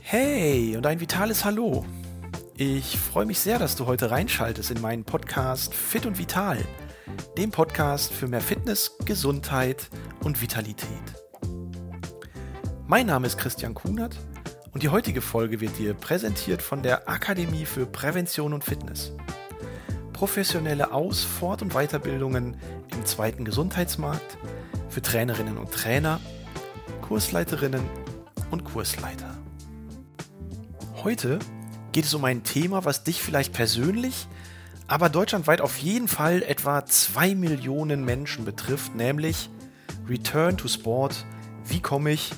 Hey und ein vitales Hallo. Ich freue mich sehr, dass du heute reinschaltest in meinen Podcast Fit und Vital, dem Podcast für mehr Fitness, Gesundheit und Vitalität. Mein Name ist Christian Kunert und die heutige Folge wird dir präsentiert von der Akademie für Prävention und Fitness. Professionelle Aus-, Fort- und Weiterbildungen im zweiten Gesundheitsmarkt für Trainerinnen und Trainer, Kursleiterinnen und Kursleiter. Heute geht es um ein Thema, was dich vielleicht persönlich, aber deutschlandweit auf jeden Fall etwa zwei Millionen Menschen betrifft, nämlich Return to Sport. Wie komme ich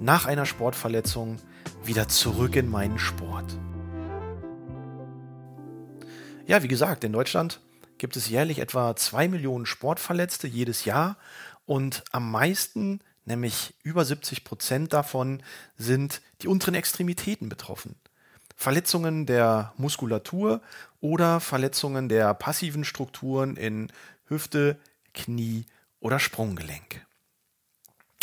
nach einer Sportverletzung wieder zurück in meinen Sport? Ja, wie gesagt, in Deutschland gibt es jährlich etwa zwei Millionen Sportverletzte jedes Jahr und am meisten nämlich über 70 Prozent davon sind die unteren Extremitäten betroffen. Verletzungen der Muskulatur oder Verletzungen der passiven Strukturen in Hüfte, Knie oder Sprunggelenk.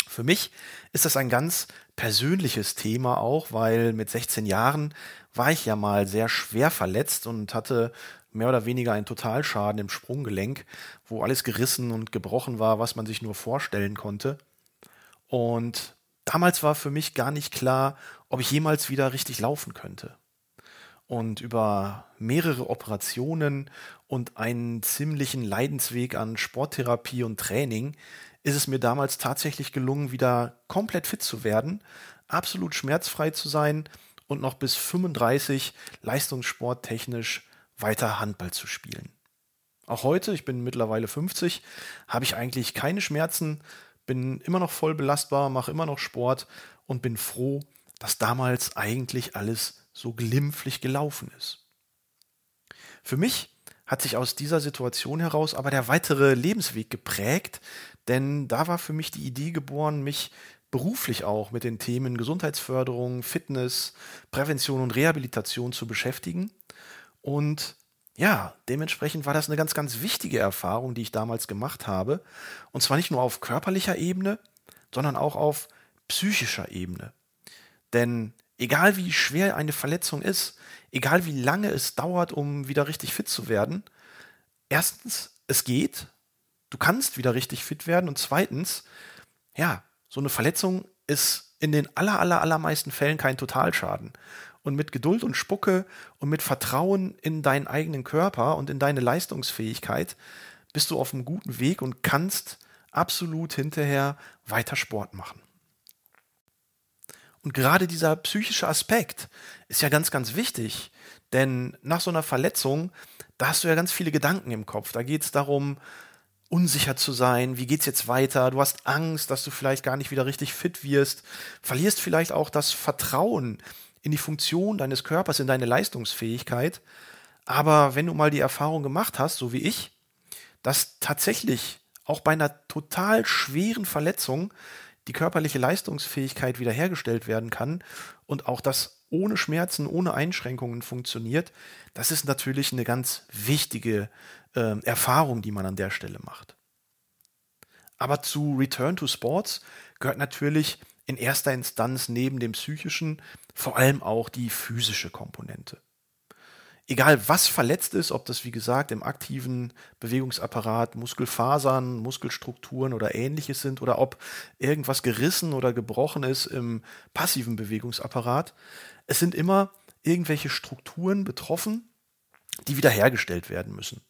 Für mich ist das ein ganz persönliches Thema auch, weil mit 16 Jahren war ich ja mal sehr schwer verletzt und hatte mehr oder weniger einen Totalschaden im Sprunggelenk, wo alles gerissen und gebrochen war, was man sich nur vorstellen konnte. Und damals war für mich gar nicht klar, ob ich jemals wieder richtig laufen könnte. Und über mehrere Operationen und einen ziemlichen Leidensweg an Sporttherapie und Training ist es mir damals tatsächlich gelungen, wieder komplett fit zu werden, absolut schmerzfrei zu sein und noch bis 35 leistungssporttechnisch weiter Handball zu spielen. Auch heute, ich bin mittlerweile 50, habe ich eigentlich keine Schmerzen, bin immer noch voll belastbar, mache immer noch Sport und bin froh, dass damals eigentlich alles so glimpflich gelaufen ist. Für mich hat sich aus dieser Situation heraus aber der weitere Lebensweg geprägt, denn da war für mich die Idee geboren, mich beruflich auch mit den Themen Gesundheitsförderung, Fitness, Prävention und Rehabilitation zu beschäftigen. Und ja, dementsprechend war das eine ganz, ganz wichtige Erfahrung, die ich damals gemacht habe. Und zwar nicht nur auf körperlicher Ebene, sondern auch auf psychischer Ebene. Denn egal wie schwer eine Verletzung ist, egal wie lange es dauert, um wieder richtig fit zu werden, erstens, es geht, du kannst wieder richtig fit werden und zweitens, ja, so eine Verletzung ist in den aller, aller, allermeisten Fällen kein Totalschaden und mit Geduld und Spucke und mit Vertrauen in deinen eigenen Körper und in deine Leistungsfähigkeit bist du auf einem guten Weg und kannst absolut hinterher weiter Sport machen. Und gerade dieser psychische Aspekt ist ja ganz, ganz wichtig, denn nach so einer Verletzung, da hast du ja ganz viele Gedanken im Kopf. Da geht es darum, unsicher zu sein, wie geht's jetzt weiter? Du hast Angst, dass du vielleicht gar nicht wieder richtig fit wirst, verlierst vielleicht auch das Vertrauen in die Funktion deines Körpers, in deine Leistungsfähigkeit. Aber wenn du mal die Erfahrung gemacht hast, so wie ich, dass tatsächlich auch bei einer total schweren Verletzung die körperliche Leistungsfähigkeit wiederhergestellt werden kann und auch das ohne Schmerzen, ohne Einschränkungen funktioniert, das ist natürlich eine ganz wichtige äh, Erfahrung, die man an der Stelle macht. Aber zu Return to Sports gehört natürlich in erster Instanz neben dem psychischen vor allem auch die physische Komponente. Egal was verletzt ist, ob das wie gesagt im aktiven Bewegungsapparat Muskelfasern, Muskelstrukturen oder ähnliches sind oder ob irgendwas gerissen oder gebrochen ist im passiven Bewegungsapparat, es sind immer irgendwelche Strukturen betroffen, die wiederhergestellt werden müssen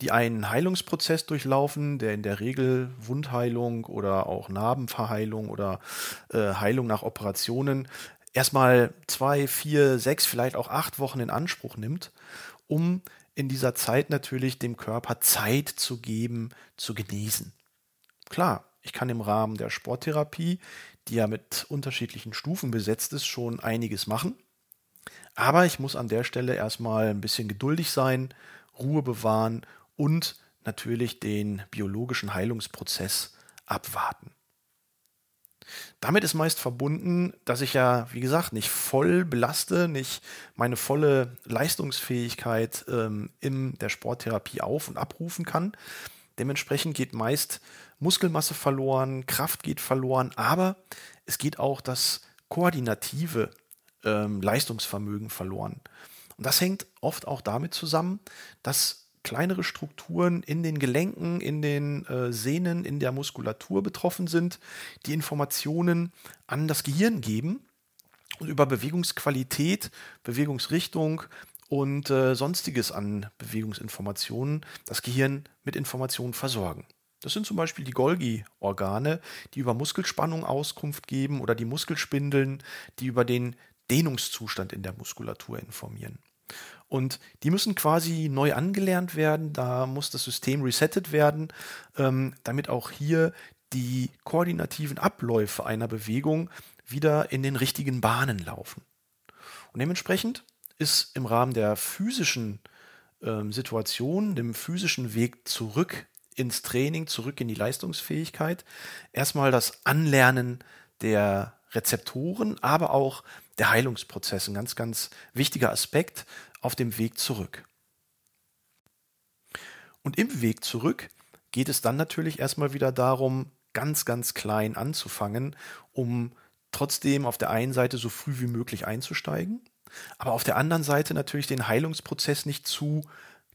die einen Heilungsprozess durchlaufen, der in der Regel Wundheilung oder auch Narbenverheilung oder äh, Heilung nach Operationen erstmal zwei, vier, sechs, vielleicht auch acht Wochen in Anspruch nimmt, um in dieser Zeit natürlich dem Körper Zeit zu geben, zu genießen. Klar, ich kann im Rahmen der Sporttherapie, die ja mit unterschiedlichen Stufen besetzt ist, schon einiges machen. Aber ich muss an der Stelle erstmal ein bisschen geduldig sein, Ruhe bewahren und natürlich den biologischen Heilungsprozess abwarten. Damit ist meist verbunden, dass ich ja, wie gesagt, nicht voll belaste, nicht meine volle Leistungsfähigkeit ähm, in der Sporttherapie auf- und abrufen kann. Dementsprechend geht meist Muskelmasse verloren, Kraft geht verloren, aber es geht auch das koordinative ähm, Leistungsvermögen verloren. Und das hängt oft auch damit zusammen, dass kleinere Strukturen in den Gelenken, in den äh, Sehnen, in der Muskulatur betroffen sind, die Informationen an das Gehirn geben und über Bewegungsqualität, Bewegungsrichtung und äh, sonstiges an Bewegungsinformationen das Gehirn mit Informationen versorgen. Das sind zum Beispiel die Golgi-Organe, die über Muskelspannung Auskunft geben oder die Muskelspindeln, die über den Dehnungszustand in der Muskulatur informieren. Und die müssen quasi neu angelernt werden, da muss das System resettet werden, ähm, damit auch hier die koordinativen Abläufe einer Bewegung wieder in den richtigen Bahnen laufen. Und dementsprechend ist im Rahmen der physischen ähm, Situation, dem physischen Weg zurück ins Training, zurück in die Leistungsfähigkeit. Erstmal das Anlernen der Rezeptoren, aber auch der Heilungsprozess. Ein ganz, ganz wichtiger Aspekt auf dem Weg zurück. Und im Weg zurück geht es dann natürlich erstmal wieder darum, ganz, ganz klein anzufangen, um trotzdem auf der einen Seite so früh wie möglich einzusteigen, aber auf der anderen Seite natürlich den Heilungsprozess nicht zu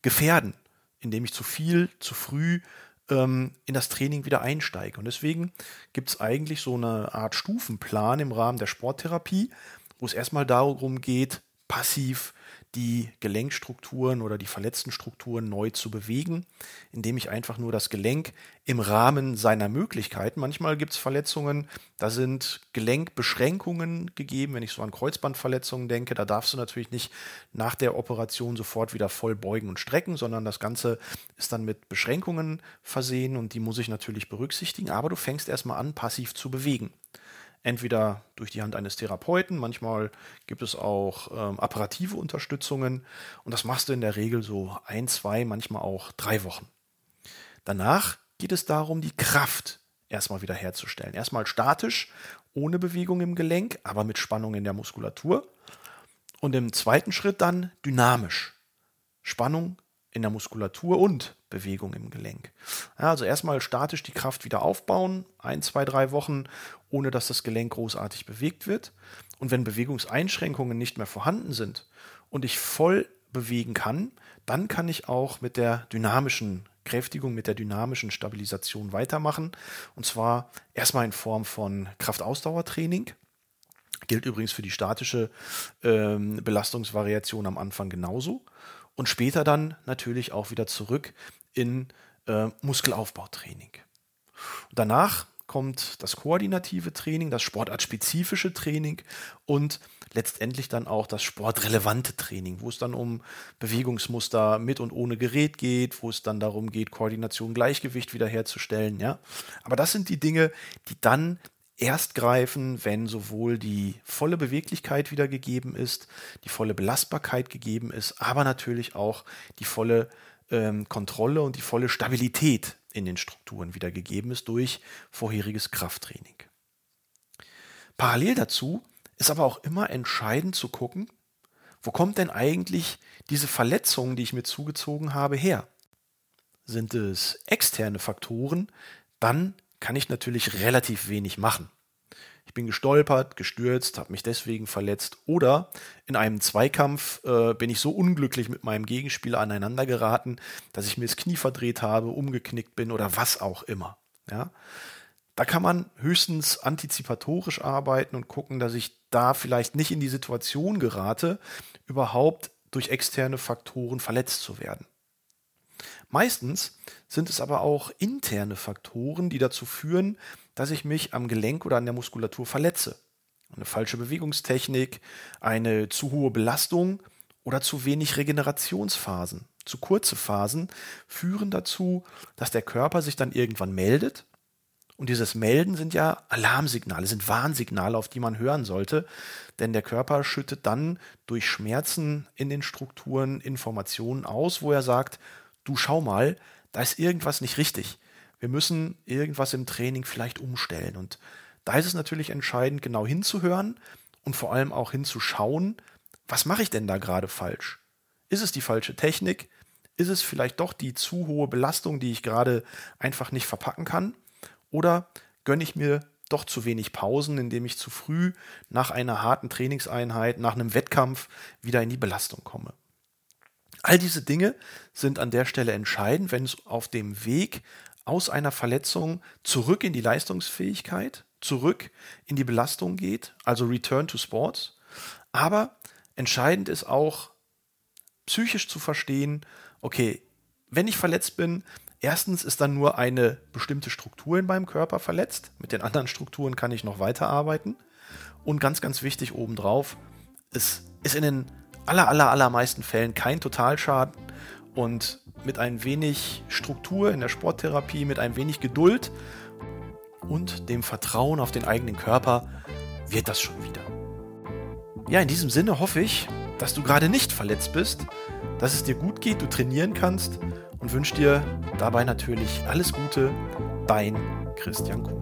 gefährden indem ich zu viel, zu früh ähm, in das Training wieder einsteige. Und deswegen gibt es eigentlich so eine Art Stufenplan im Rahmen der Sporttherapie, wo es erstmal darum geht, passiv die Gelenkstrukturen oder die verletzten Strukturen neu zu bewegen, indem ich einfach nur das Gelenk im Rahmen seiner Möglichkeiten, manchmal gibt es Verletzungen, da sind Gelenkbeschränkungen gegeben, wenn ich so an Kreuzbandverletzungen denke, da darfst du natürlich nicht nach der Operation sofort wieder voll beugen und strecken, sondern das Ganze ist dann mit Beschränkungen versehen und die muss ich natürlich berücksichtigen, aber du fängst erstmal an, passiv zu bewegen entweder durch die Hand eines Therapeuten, manchmal gibt es auch ähm, apparative Unterstützungen und das machst du in der Regel so ein, zwei, manchmal auch drei Wochen. Danach geht es darum, die Kraft erstmal wieder herzustellen. Erstmal statisch, ohne Bewegung im Gelenk, aber mit Spannung in der Muskulatur. Und im zweiten Schritt dann dynamisch. Spannung in der Muskulatur und Bewegung im Gelenk. Ja, also erstmal statisch die Kraft wieder aufbauen, ein, zwei, drei Wochen, ohne dass das Gelenk großartig bewegt wird. Und wenn Bewegungseinschränkungen nicht mehr vorhanden sind und ich voll bewegen kann, dann kann ich auch mit der dynamischen Kräftigung, mit der dynamischen Stabilisation weitermachen. Und zwar erstmal in Form von Kraftausdauertraining. Gilt übrigens für die statische ähm, Belastungsvariation am Anfang genauso. Und später dann natürlich auch wieder zurück in äh, Muskelaufbautraining. Danach kommt das koordinative Training, das sportartspezifische Training und letztendlich dann auch das sportrelevante Training, wo es dann um Bewegungsmuster mit und ohne Gerät geht, wo es dann darum geht, Koordination, Gleichgewicht wiederherzustellen, ja. Aber das sind die Dinge, die dann erst greifen, wenn sowohl die volle Beweglichkeit wieder gegeben ist, die volle Belastbarkeit gegeben ist, aber natürlich auch die volle ähm, Kontrolle und die volle Stabilität in den Strukturen wieder gegeben ist durch vorheriges Krafttraining. Parallel dazu ist aber auch immer entscheidend zu gucken, wo kommt denn eigentlich diese Verletzung, die ich mir zugezogen habe, her? Sind es externe Faktoren, dann kann ich natürlich relativ wenig machen. Ich bin gestolpert, gestürzt, habe mich deswegen verletzt oder in einem Zweikampf äh, bin ich so unglücklich mit meinem Gegenspieler aneinander geraten, dass ich mir das Knie verdreht habe, umgeknickt bin oder was auch immer. Ja? Da kann man höchstens antizipatorisch arbeiten und gucken, dass ich da vielleicht nicht in die Situation gerate, überhaupt durch externe Faktoren verletzt zu werden. Meistens sind es aber auch interne Faktoren, die dazu führen, dass ich mich am Gelenk oder an der Muskulatur verletze. Eine falsche Bewegungstechnik, eine zu hohe Belastung oder zu wenig Regenerationsphasen, zu kurze Phasen führen dazu, dass der Körper sich dann irgendwann meldet. Und dieses Melden sind ja Alarmsignale, sind Warnsignale, auf die man hören sollte, denn der Körper schüttet dann durch Schmerzen in den Strukturen Informationen aus, wo er sagt, du schau mal, da ist irgendwas nicht richtig wir müssen irgendwas im Training vielleicht umstellen. Und da ist es natürlich entscheidend, genau hinzuhören und vor allem auch hinzuschauen, was mache ich denn da gerade falsch? Ist es die falsche Technik? Ist es vielleicht doch die zu hohe Belastung, die ich gerade einfach nicht verpacken kann? Oder gönne ich mir doch zu wenig Pausen, indem ich zu früh nach einer harten Trainingseinheit, nach einem Wettkampf wieder in die Belastung komme? All diese Dinge sind an der Stelle entscheidend, wenn es auf dem Weg aus einer Verletzung zurück in die Leistungsfähigkeit, zurück in die Belastung geht, also Return to Sports. Aber entscheidend ist auch psychisch zu verstehen, okay, wenn ich verletzt bin, erstens ist dann nur eine bestimmte Struktur in meinem Körper verletzt, mit den anderen Strukturen kann ich noch weiterarbeiten. Und ganz, ganz wichtig obendrauf, es ist in den aller, aller, allermeisten Fällen kein Totalschaden und mit ein wenig Struktur in der Sporttherapie, mit ein wenig Geduld und dem Vertrauen auf den eigenen Körper wird das schon wieder. Ja, in diesem Sinne hoffe ich, dass du gerade nicht verletzt bist, dass es dir gut geht, du trainieren kannst und wünsche dir dabei natürlich alles Gute. Dein Christian Kuhn.